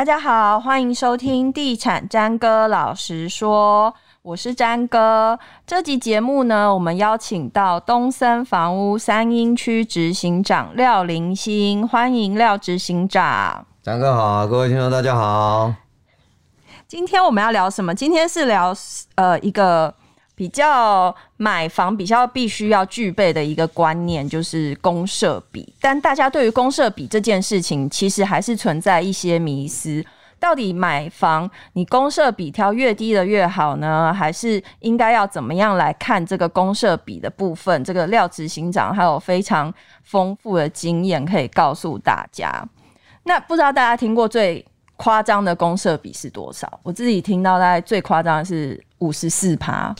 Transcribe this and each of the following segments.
大家好，欢迎收听地产詹哥老实说，我是詹哥。这集节目呢，我们邀请到东森房屋三英区执行长廖林兴，欢迎廖执行长。詹哥好，各位听众大家好。今天我们要聊什么？今天是聊呃一个。比较买房比较必须要具备的一个观念就是公设比，但大家对于公设比这件事情，其实还是存在一些迷思。到底买房你公设比挑越低的越好呢？还是应该要怎么样来看这个公设比的部分？这个廖执行长还有非常丰富的经验可以告诉大家。那不知道大家听过最夸张的公设比是多少？我自己听到大概最夸张的是五十四趴。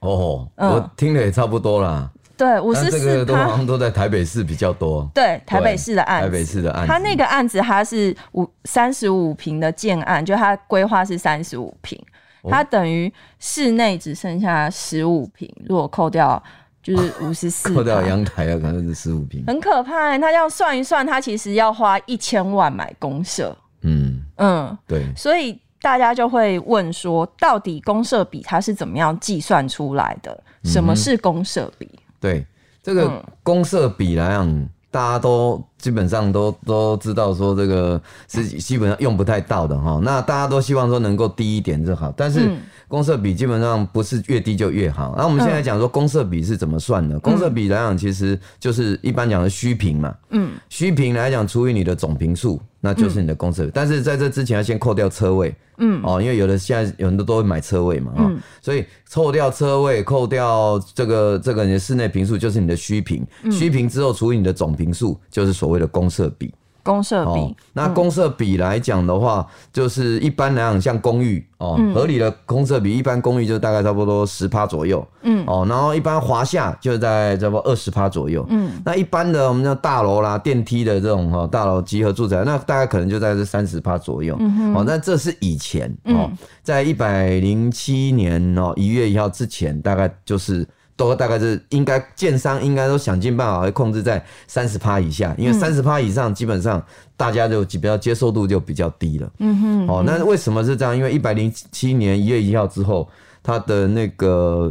哦，嗯、我听了也差不多啦。对，五十四，这个都好像都在台北市比较多。对，台北市的案子，台北市的案子，他那个案子他是五三十五平的建案，就他规划是三十五平，他等于室内只剩下十五平，如果扣掉就是 五十四，扣掉阳台啊，可能是十五平，很可怕。他这样算一算，他其实要花一千万买公社。嗯嗯，对，所以。大家就会问说，到底公社比它是怎么样计算出来的？什么是公社比？嗯、对，这个公社比来讲，嗯、大家都基本上都都知道，说这个是基本上用不太到的哈。那大家都希望说能够低一点就好，但是。嗯公社比基本上不是越低就越好。那我们现在讲说公社比是怎么算的？公社比来讲，其实就是一般讲的虚平嘛。嗯，虚平来讲除以你的总平数，那就是你的公设比。但是在这之前要先扣掉车位。嗯，哦，因为有的现在有很多都会买车位嘛。嗯，所以扣掉车位，扣掉这个这个你的室内平数，就是你的虚平。虚平之后除以你的总平数，就是所谓的公设比。公设比，哦、那公设比来讲的话，嗯、就是一般来讲，像公寓哦，嗯、合理的公设比，一般公寓就大概差不多十趴左右，嗯，哦，然后一般华夏就在差不多二十趴左右，嗯，那一般的我们叫大楼啦、电梯的这种哈大楼集合住宅，那大概可能就在这三十趴左右，嗯哼，哦，那这是以前哦，嗯、在一百零七年哦一月一号之前，大概就是。都大概是应该建商应该都想尽办法会控制在三十趴以下，因为三十趴以上基本上大家就比较接受度就比较低了。嗯哼，哦，那为什么是这样？因为一百零七年一月一号之后，它的那个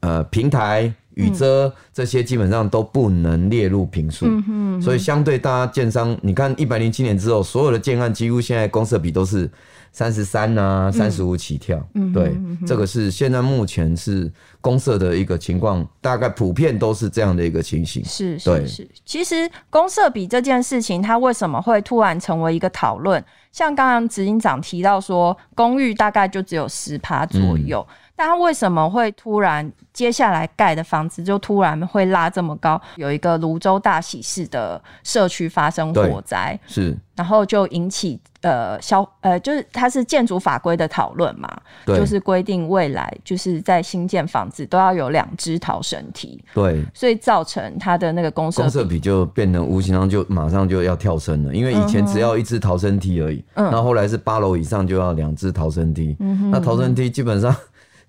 呃平台、雨遮这些基本上都不能列入评数。嗯哼，所以相对大家建商，你看一百零七年之后，所有的建案几乎现在公设比都是。三十三呐，三十五起跳，嗯、对，这个是现在目前是公社的一个情况，大概普遍都是这样的一个情形。是是是，其实公社比这件事情，它为什么会突然成为一个讨论？像刚刚执行长提到说，公寓大概就只有十趴左右。嗯但他为什么会突然接下来盖的房子就突然会拉这么高？有一个泸州大喜事的社区发生火灾，是，然后就引起呃消呃，就是它是建筑法规的讨论嘛，对。就是规定未来就是在新建房子都要有两只逃生梯，对，所以造成它的那个公设公设比就变成无形上就马上就要跳升了，因为以前只要一只逃生梯而已，嗯，那后后来是八楼以上就要两只逃生梯，嗯哼，那逃生梯基本上。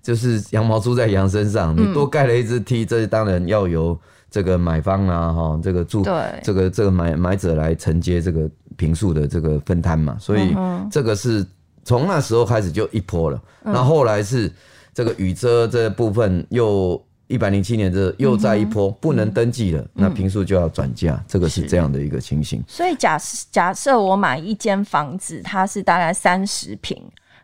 就是羊毛出在羊身上，你多盖了一只梯，嗯、这当然要由这个买方啊，哈，这个住，对这个这个买买者来承接这个平数的这个分摊嘛，所以这个是从那时候开始就一波了。那、嗯、后来是这个雨遮这部分又一百零七年这又再一波不能登记了，嗯、那平数就要转嫁，嗯、这个是这样的一个情形。所以假设假设我买一间房子，它是大概三十坪。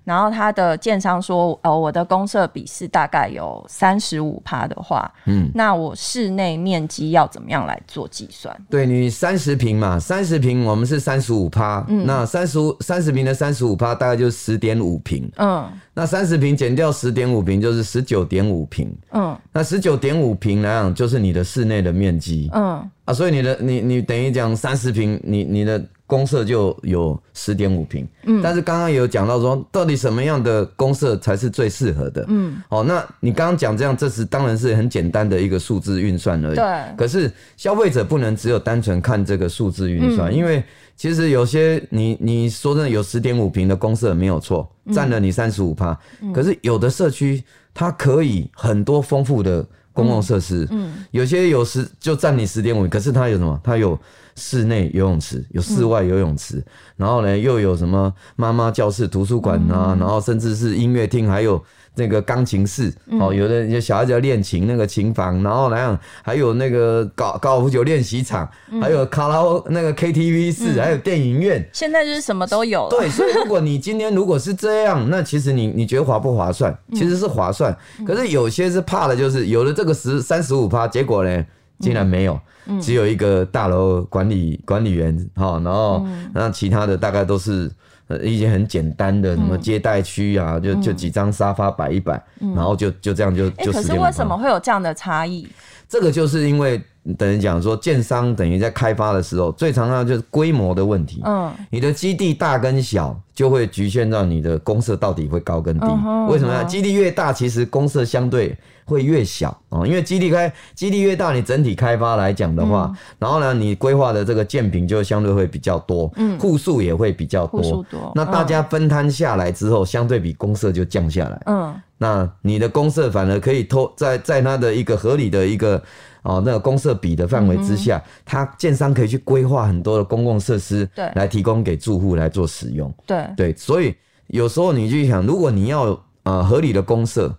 然后他的建商说：“呃，我的公设比是大概有三十五趴的话，嗯，那我室内面积要怎么样来做计算？对，你三十平嘛，三十平我们是三十五趴，嗯，那三十五三十平的三十五趴大概就是十点五平，嗯，那三十平减掉十点五平就是十九点五平，嗯，那十九点五平来讲就是你的室内的面积，嗯，啊，所以你的你你等于讲三十平，你你的。公社就有十点五平，嗯，但是刚刚有讲到说，到底什么样的公社才是最适合的，嗯，哦，那你刚刚讲这样，这是当然是很简单的一个数字运算而已，对。可是消费者不能只有单纯看这个数字运算，嗯、因为其实有些你你说真的有十点五平的公社没有错，占了你三十五趴，嗯、可是有的社区它可以很多丰富的公共设施，嗯，嗯。有些有十就占你十点五，可是它有什么？它有。室内游泳池，有室外游泳池，嗯、然后呢又有什么妈妈教室、图书馆啊，嗯、然后甚至是音乐厅，还有。那个钢琴室哦，有的有小孩子要练琴，那个琴房，然后来讲还有那个高高尔夫球练习场，还有卡拉那个 KTV 室，还有电影院。现在就是什么都有。对，所以如果你今天如果是这样，那其实你你觉得划不划算？其实是划算，可是有些是怕的，就是有了这个十三十五趴，结果呢竟然没有，只有一个大楼管理管理员哈，然后那其他的大概都是。呃，一些很简单的什么接待区啊，嗯、就就几张沙发摆一摆，嗯、然后就就这样就就。可是为什么会有这样的差异？这个就是因为等于讲说，建商等于在开发的时候，最常常就是规模的问题。嗯，你的基地大跟小，就会局限到你的公社到底会高跟低。为什么呢？基地越大，其实公社相对。会越小哦，因为基地开基地越大，你整体开发来讲的话，嗯、然后呢，你规划的这个建坪就相对会比较多，嗯，户数也会比较多，户数多，那大家分摊下来之后，嗯、相对比公社就降下来，嗯，那你的公社反而可以拖在在它的一个合理的一个哦那个公社比的范围之下，嗯、它建商可以去规划很多的公共设施，对，来提供给住户来做使用，对。对，所以有时候你就想，如果你要呃合理的公社，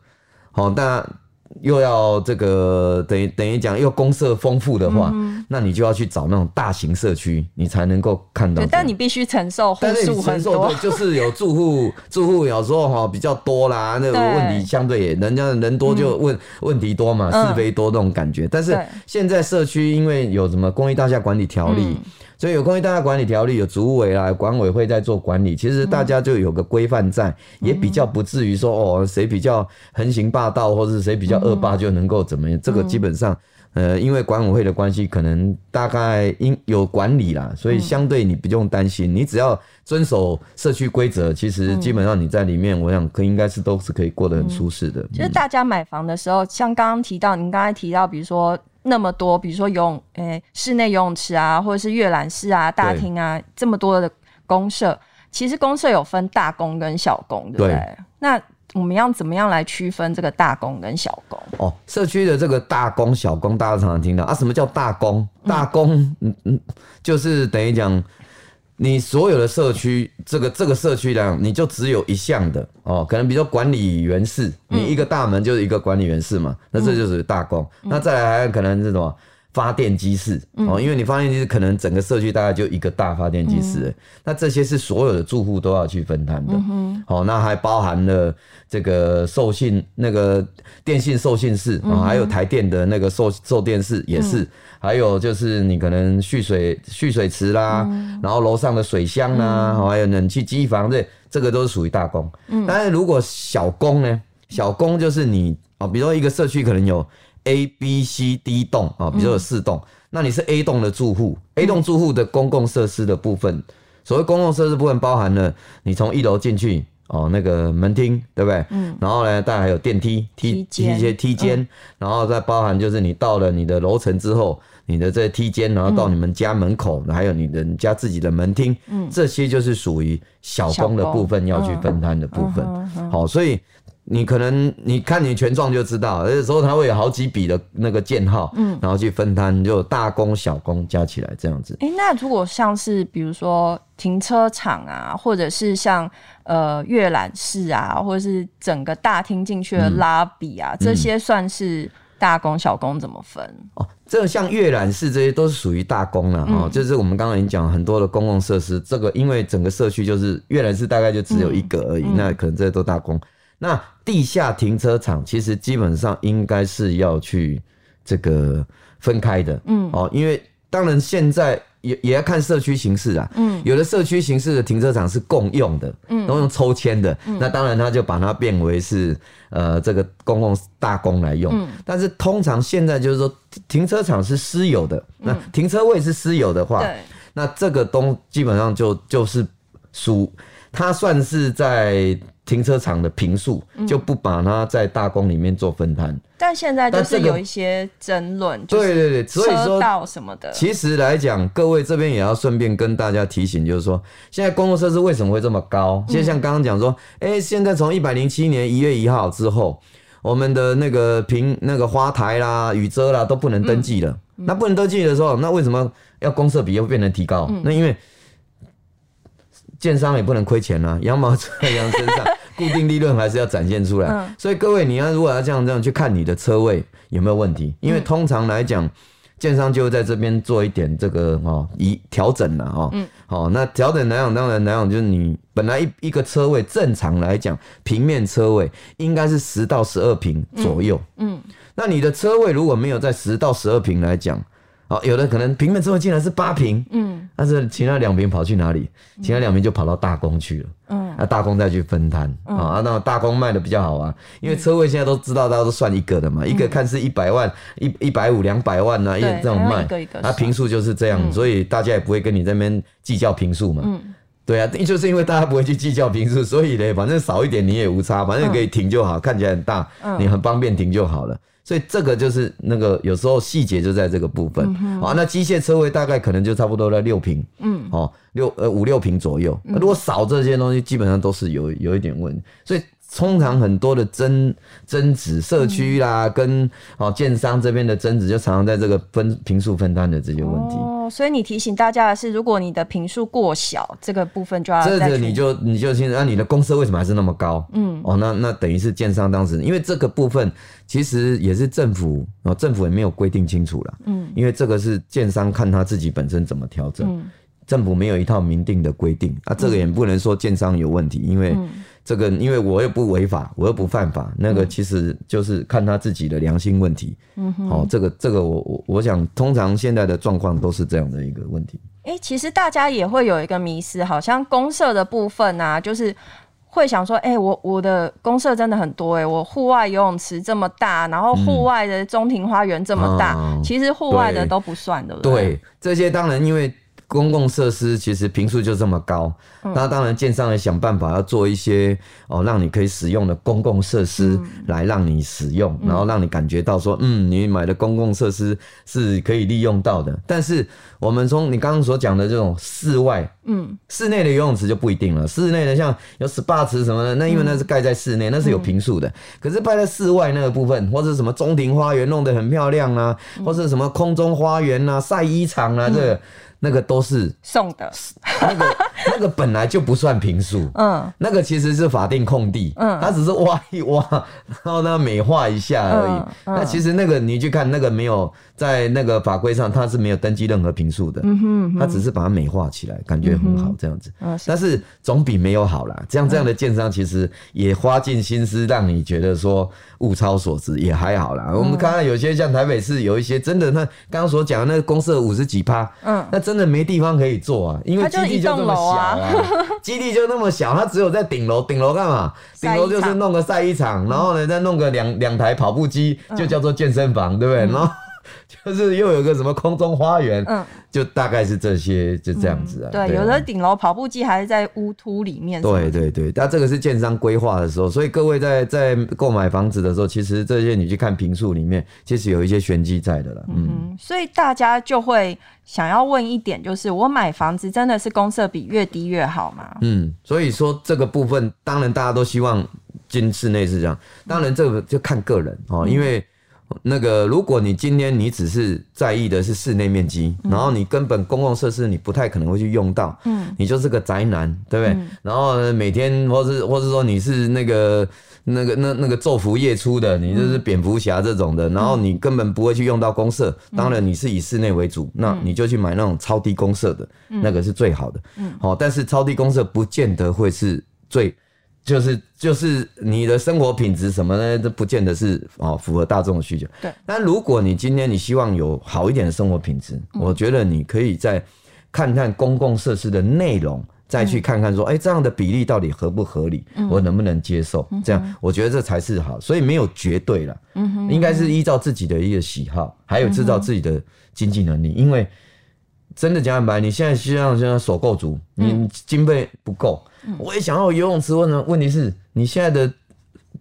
好，那。又要这个等于等于讲又公社丰富的话，嗯、那你就要去找那种大型社区，你才能够看到。但你必须承受户数很多，对，就是有住户 住户有时候哈比较多啦，那个问题相对也人家人多就问、嗯、问题多嘛，是非多那种感觉。嗯、但是现在社区因为有什么公益大厦管理条例。嗯所以有公寓大厦管理条例，有主委啦、管委会在做管理，其实大家就有个规范在，也比较不至于说哦，谁比较横行霸道，或是谁比较恶霸就能够怎么样？这个基本上，呃，因为管委会的关系，可能大概应有管理啦，所以相对你不用担心，你只要遵守社区规则，其实基本上你在里面，我想可应该是都是可以过得很舒适的。其实大家买房的时候，像刚刚提到，您刚才提到，比如说。那么多，比如说游泳，诶、欸，室内游泳池啊，或者是阅览室啊、大厅啊，对这么多的公社，其实公社有分大公跟小公，对不对？对，那我们要怎么样来区分这个大公跟小公？哦，社区的这个大公、小公，大家常常听到啊，什么叫大公？大公，嗯嗯，就是等于讲。你所有的社区，这个这个社区量，你就只有一项的哦，可能比如说管理员室，你一个大门就是一个管理员室嘛，那这就是大工。那再来还可能是什么发电机室哦，因为你发电机室可能整个社区大概就一个大发电机室，嗯、那这些是所有的住户都要去分摊的。嗯、哼哦，那还包含了这个受信那个电信受信室啊，还有台电的那个售售电室也是。嗯还有就是你可能蓄水蓄水池啦，嗯、然后楼上的水箱啦，嗯、还有冷气机房这这个都是属于大工。嗯，但是如果小工呢？小工就是你啊，比如说一个社区可能有 A、B、C、D 栋啊，比如说有四栋，嗯、那你是 A 栋的住户，A 栋住户的公共设施的部分，所谓公共设施部分包含了你从一楼进去。哦，那个门厅对不对？嗯。然后呢，当然还有电梯、梯一些梯间，嗯、然后再包含就是你到了你的楼层之后，你的这些梯间，然后到你们家门口，嗯、还有你的家自己的门厅，嗯，这些就是属于小公的部分要去分摊的部分。好，所以。你可能你看你权状就知道，有时候它会有好几笔的那个建号，嗯，然后去分摊，就大工小工加起来这样子。哎、欸，那如果像是比如说停车场啊，或者是像呃阅览室啊，或者是整个大厅进去的拉比啊，嗯、这些算是大工小工怎么分？嗯、哦，这个像阅览室这些都是属于大工了哈，嗯、就是我们刚刚已经讲很多的公共设施，这个因为整个社区就是阅览室大概就只有一个而已，那可能这些都大公。那地下停车场其实基本上应该是要去这个分开的，嗯，哦，因为当然现在也也要看社区形式啊，嗯，有的社区形式的停车场是共用的，嗯，都用抽签的，嗯，那当然他就把它变为是呃这个公共大公来用，嗯，但是通常现在就是说停车场是私有的，那停车位是私有的话，对，那这个东基本上就就是属它算是在。停车场的平数就不把它在大公里面做分摊，嗯，但现在就是有一些争论，对对对，所以说车道什么的。其实来讲，各位这边也要顺便跟大家提醒，就是说，现在公共设施为什么会这么高？就像刚刚讲说，哎、欸，现在从一百零七年一月一号之后，我们的那个平那个花台啦、雨遮啦都不能登记了。那不能登记的时候，那为什么要公设比又变成提高？那因为建商也不能亏钱啊，羊毛出在羊身上，固定利润还是要展现出来。所以各位，你要如果要这样这样去看你的车位有没有问题，因为通常来讲。建商就会在这边做一点这个哦，一调整了哦。嗯。好，那调整来讲，当然来讲就是你本来一一个车位正常来讲，平面车位应该是十到十二平左右。嗯。那你的车位如果没有在十到十二平来讲，哦，有的可能平面车位竟然是八平。嗯。但是其他两平跑去哪里？其他两平就跑到大工去了。嗯。那、啊、大工再去分摊、嗯、啊，那大工卖的比较好啊，因为车位现在都知道，大家都算一个的嘛，嗯、一个看是一百万、一一百五、两百万啊，一这种卖，那平数就是这样、嗯，所以大家也不会跟你这边计较平数嘛。嗯，对啊，就是因为大家不会去计较平数，所以呢，反正少一点你也无差，反正可以停就好，嗯、看起来很大，你很方便停就好了。所以这个就是那个有时候细节就在这个部分。好、嗯，那机械车位大概可能就差不多在六平。嗯，哦，六呃五六平左右。如果少这些东西，基本上都是有有一点问题。所以通常很多的争争执，社区啦跟哦建商这边的争执，就常常在这个分平数分摊的这些问题。哦，所以你提醒大家的是，如果你的平数过小，这个部分就要这个你就你就现在，那你的公设为什么还是那么高？嗯，哦，那那等于是建商当时因为这个部分。其实也是政府，然后政府也没有规定清楚了，嗯，因为这个是建商看他自己本身怎么调整，嗯，政府没有一套明定的规定，啊，这个也不能说建商有问题，因为这个因为我又不违法，我又不犯法，那个其实就是看他自己的良心问题，嗯哼，好，这个这个我我我想通常现在的状况都是这样的一个问题。哎，其实大家也会有一个迷失，好像公社的部分啊，就是。会想说，哎、欸，我我的公社真的很多哎、欸，我户外游泳池这么大，然后户外的中庭花园这么大，嗯、其实户外的都不算，对不对？对，这些当然因为。公共设施其实平数就这么高，那当然建商也想办法要做一些哦，让你可以使用的公共设施来让你使用，然后让你感觉到说，嗯，你买的公共设施是可以利用到的。但是我们从你刚刚所讲的这种室外，嗯，室内的游泳池就不一定了。室内的像有 SPA 池什么的，那因为那是盖在室内，那是有平数的。可是盖在室外那个部分，或者什么中庭花园弄得很漂亮啊，或者什么空中花园啊、晒衣场啊，这个。那个都是送的，那个 那个本来就不算平数，嗯，那个其实是法定空地，嗯，它只是挖一挖，然后呢美化一下而已。嗯嗯、那其实那个你去看那个没有在那个法规上，它是没有登记任何平数的，嗯哼，它只是把它美化起来，感觉很好这样子。嗯，但是总比没有好啦。这样这样的建商其实也花尽心思让你觉得说物超所值，也还好啦。我们看看有些像台北市有一些真的，那刚刚所讲的那个公社五十几趴，嗯，那真。的没地方可以做啊，因为基地就那么小啊，基地就那么小，它只有在顶楼，顶楼干嘛？顶楼就是弄个晒衣场，然后呢再弄个两两台跑步机，就叫做健身房，对不对？然后。就是又有个什么空中花园，嗯，就大概是这些，就这样子啊。嗯、对，有的顶楼跑步机还是在屋突里面。对对对，但这个是建商规划的时候，所以各位在在购买房子的时候，其实这些你去看坪数里面，其实有一些玄机在的了。嗯，嗯，所以大家就会想要问一点，就是我买房子真的是公设比越低越好吗？嗯，所以说这个部分，当然大家都希望进室内是这样，当然这个就看个人哦、嗯，因为。那个，如果你今天你只是在意的是室内面积，嗯，然后你根本公共设施你不太可能会去用到，嗯，你就是个宅男，对不对？嗯，然后呢，每天或是或是说你是那个那个那那个昼伏夜出的，你就是蝙蝠侠这种的，然后你根本不会去用到公设，当然你是以室内为主，那你就去买那种超低公设的，那个是最好的，嗯，好，但是超低公设不见得会是最。就是就是你的生活品质什么呢？都不见得是哦符合大众的需求。对。但如果你今天你希望有好一点的生活品质，嗯，我觉得你可以再看看公共设施的内容，再去看看说，哎，嗯，欸，这样的比例到底合不合理？嗯，我能不能接受？嗯，这样我觉得这才是好。所以没有绝对了，嗯哼，应该是依照自己的一个喜好，还有制造自己的经济能力，因为。真的讲坦白，你现在希望现在手够足，你经费不够、嗯，我也想要游泳池。问呢？问题是你现在的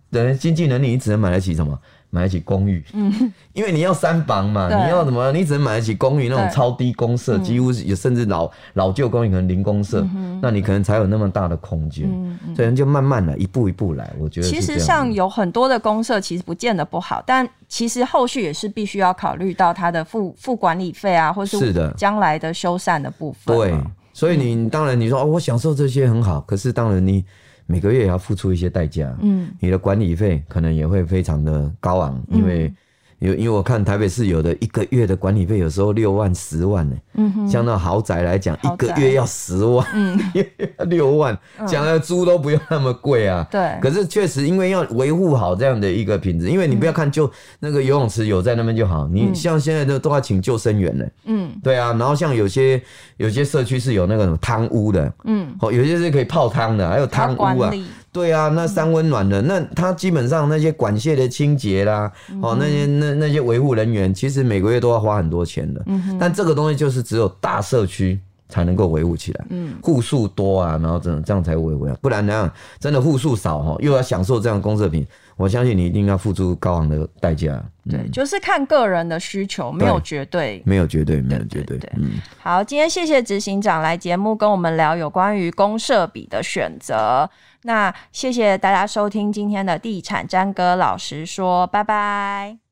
人经济能力，你只能买得起什么？买得起公寓，嗯，因为你要三房嘛，你要什么？你只能买得起公寓那种超低公设，几乎也甚至老老旧公寓可能零公设，那你可能才有那么大的空间，所以就慢慢来，一步一步来。我觉得其实像有很多的公设，其实不见得不好，但其实后续也是必须要考虑到它的付付管理费啊，或是将来的修缮的部分。对，所以你当然你说哦，我享受这些很好，可是当然你。每个月也要付出一些代价，嗯，你的管理费可能也会非常的高昂，嗯、因为。有，因为我看台北市有的一个月的管理费，有时候六万、十万呢。嗯哼。像那豪宅来讲，一个月要十万，嗯，六万，讲的租都不用那么贵啊。对。可是确实，因为要维护好这样的一个品质，因为你不要看就那个游泳池有在那边就好，你像现在都都要请救生员呢。嗯。对啊，然后像有些有些社区是有那个什么汤屋的，嗯，哦，有些是可以泡汤的，还有汤屋啊。对啊，那三温暖的，那它基本上那些管线的清洁啦，哦，那些那那些维护人员，其实每个月都要花很多钱的。嗯。但这个东西就是只有大社区才能够维护起来。嗯。户数多啊，然后这样这样才维护啊，不然那样真的户数少哈，又要享受这样公社品，我相信你一定要付出高昂的代价。对，就是看个人的需求，没有绝对，没有绝对，没有绝对。嗯。好，今天谢谢执行长来节目跟我们聊有关于公社比的选择。那谢谢大家收听今天的地产詹哥老实说，拜拜。